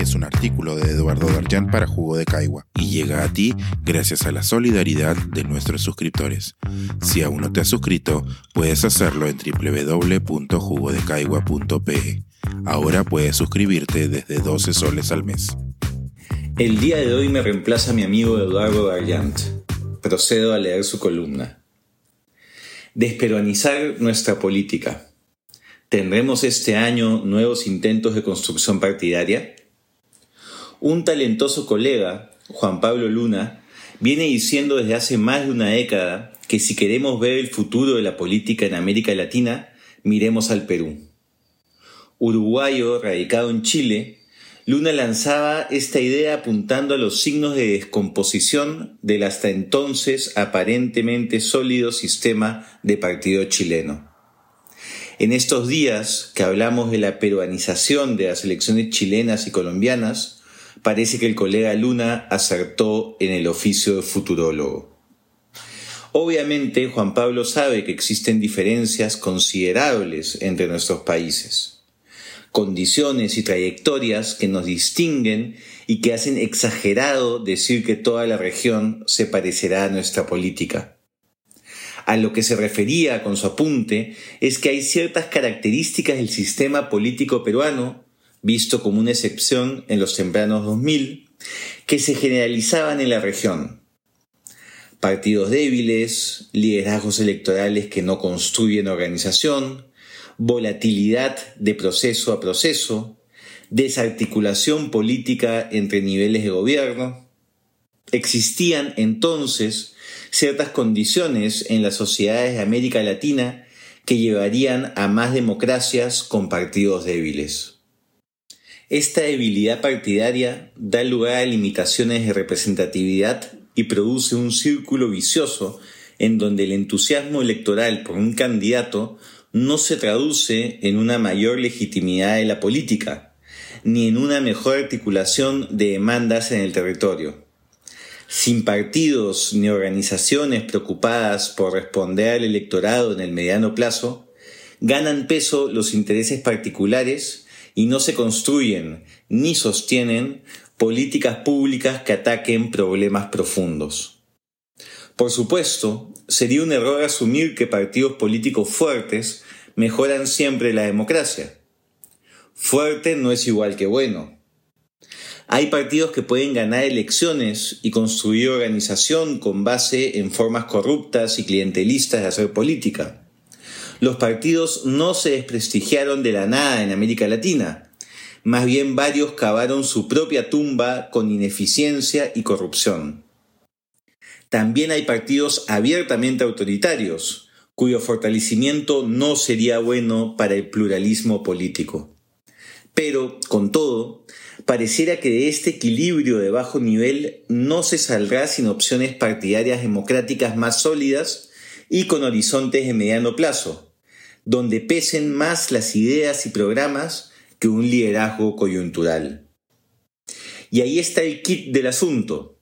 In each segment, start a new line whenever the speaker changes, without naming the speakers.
Es un artículo de Eduardo Darjan para Jugo de Caigua y llega a ti gracias a la solidaridad de nuestros suscriptores. Si aún no te has suscrito, puedes hacerlo en www.jugodecaigua.pe. Ahora puedes suscribirte desde 12 soles al mes.
El día de hoy me reemplaza mi amigo Eduardo Darjant. Procedo a leer su columna. Desperuanizar nuestra política. ¿Tendremos este año nuevos intentos de construcción partidaria? Un talentoso colega, Juan Pablo Luna, viene diciendo desde hace más de una década que si queremos ver el futuro de la política en América Latina, miremos al Perú. Uruguayo, radicado en Chile, Luna lanzaba esta idea apuntando a los signos de descomposición del hasta entonces aparentemente sólido sistema de partido chileno. En estos días que hablamos de la peruanización de las elecciones chilenas y colombianas, parece que el colega Luna acertó en el oficio de futurólogo. Obviamente, Juan Pablo sabe que existen diferencias considerables entre nuestros países, condiciones y trayectorias que nos distinguen y que hacen exagerado decir que toda la región se parecerá a nuestra política. A lo que se refería con su apunte es que hay ciertas características del sistema político peruano, visto como una excepción en los tempranos 2000, que se generalizaban en la región. Partidos débiles, liderazgos electorales que no construyen organización, volatilidad de proceso a proceso, desarticulación política entre niveles de gobierno. Existían entonces ciertas condiciones en las sociedades de América Latina que llevarían a más democracias con partidos débiles. Esta debilidad partidaria da lugar a limitaciones de representatividad y produce un círculo vicioso en donde el entusiasmo electoral por un candidato no se traduce en una mayor legitimidad de la política, ni en una mejor articulación de demandas en el territorio. Sin partidos ni organizaciones preocupadas por responder al electorado en el mediano plazo, ganan peso los intereses particulares y no se construyen ni sostienen políticas públicas que ataquen problemas profundos. Por supuesto, sería un error asumir que partidos políticos fuertes mejoran siempre la democracia. Fuerte no es igual que bueno. Hay partidos que pueden ganar elecciones y construir organización con base en formas corruptas y clientelistas de hacer política. Los partidos no se desprestigiaron de la nada en América Latina. Más bien varios cavaron su propia tumba con ineficiencia y corrupción. También hay partidos abiertamente autoritarios, cuyo fortalecimiento no sería bueno para el pluralismo político. Pero, con todo, pareciera que de este equilibrio de bajo nivel no se saldrá sin opciones partidarias democráticas más sólidas y con horizontes de mediano plazo, donde pesen más las ideas y programas que un liderazgo coyuntural. Y ahí está el kit del asunto.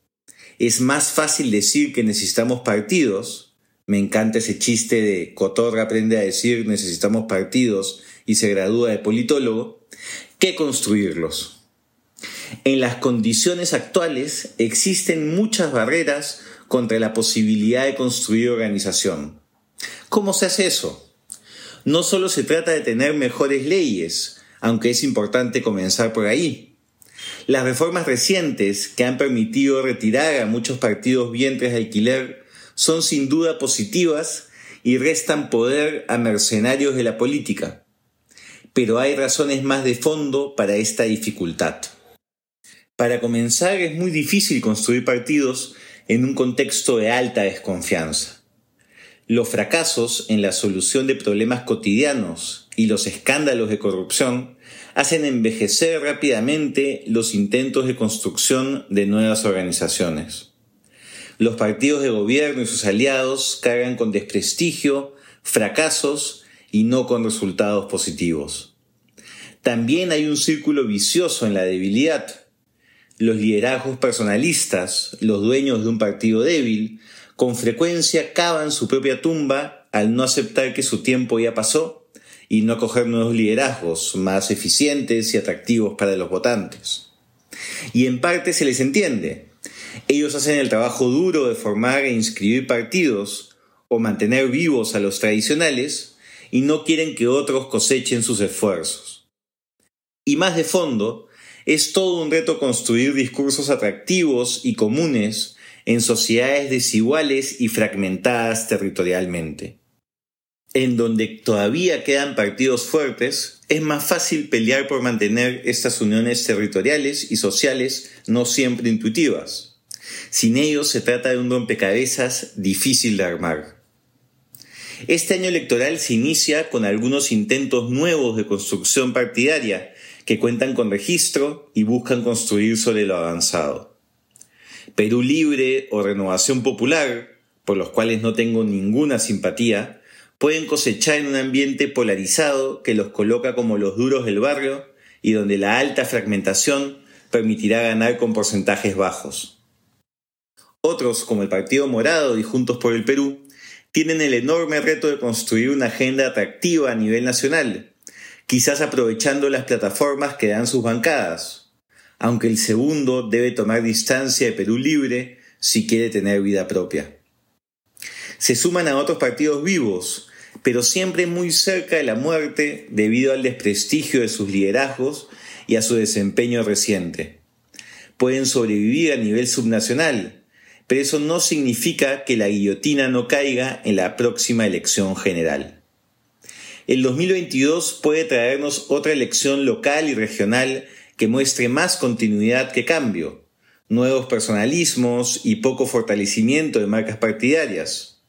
Es más fácil decir que necesitamos partidos. Me encanta ese chiste de Cotorra aprende a decir necesitamos partidos y se gradúa de politólogo, que construirlos. En las condiciones actuales existen muchas barreras contra la posibilidad de construir organización. ¿Cómo se hace eso? No solo se trata de tener mejores leyes, aunque es importante comenzar por ahí. Las reformas recientes que han permitido retirar a muchos partidos vientres de alquiler son sin duda positivas y restan poder a mercenarios de la política. Pero hay razones más de fondo para esta dificultad. Para comenzar, es muy difícil construir partidos en un contexto de alta desconfianza. Los fracasos en la solución de problemas cotidianos y los escándalos de corrupción hacen envejecer rápidamente los intentos de construcción de nuevas organizaciones. Los partidos de gobierno y sus aliados cargan con desprestigio, fracasos y no con resultados positivos. También hay un círculo vicioso en la debilidad los liderazgos personalistas, los dueños de un partido débil, con frecuencia cavan su propia tumba al no aceptar que su tiempo ya pasó y no acoger nuevos liderazgos más eficientes y atractivos para los votantes. Y en parte se les entiende. Ellos hacen el trabajo duro de formar e inscribir partidos o mantener vivos a los tradicionales y no quieren que otros cosechen sus esfuerzos. Y más de fondo, es todo un reto construir discursos atractivos y comunes en sociedades desiguales y fragmentadas territorialmente. En donde todavía quedan partidos fuertes, es más fácil pelear por mantener estas uniones territoriales y sociales no siempre intuitivas. Sin ellos se trata de un rompecabezas difícil de armar. Este año electoral se inicia con algunos intentos nuevos de construcción partidaria que cuentan con registro y buscan construir sobre lo avanzado. Perú Libre o Renovación Popular, por los cuales no tengo ninguna simpatía, pueden cosechar en un ambiente polarizado que los coloca como los duros del barrio y donde la alta fragmentación permitirá ganar con porcentajes bajos. Otros, como el Partido Morado y Juntos por el Perú, tienen el enorme reto de construir una agenda atractiva a nivel nacional, quizás aprovechando las plataformas que dan sus bancadas, aunque el segundo debe tomar distancia de Perú Libre si quiere tener vida propia. Se suman a otros partidos vivos, pero siempre muy cerca de la muerte debido al desprestigio de sus liderazgos y a su desempeño reciente. Pueden sobrevivir a nivel subnacional, pero eso no significa que la guillotina no caiga en la próxima elección general. El 2022 puede traernos otra elección local y regional que muestre más continuidad que cambio, nuevos personalismos y poco fortalecimiento de marcas partidarias.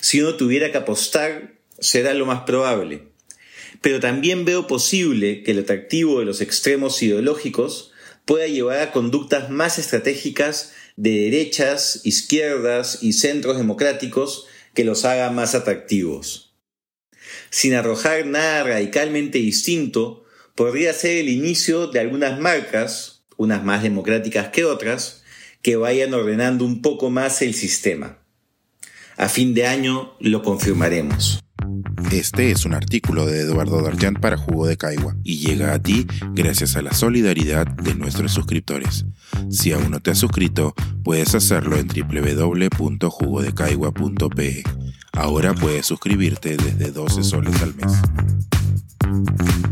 Si uno tuviera que apostar, será lo más probable. Pero también veo posible que el atractivo de los extremos ideológicos pueda llevar a conductas más estratégicas de derechas, izquierdas y centros democráticos que los haga más atractivos. Sin arrojar nada radicalmente distinto, podría ser el inicio de algunas marcas, unas más democráticas que otras, que vayan ordenando un poco más el sistema. A fin de año lo confirmaremos.
Este es un artículo de Eduardo Darjan para Jugo de Caigua y llega a ti gracias a la solidaridad de nuestros suscriptores. Si aún no te has suscrito, puedes hacerlo en www.jugodecaigua.pe. Ahora puedes suscribirte desde 12 soles al mes.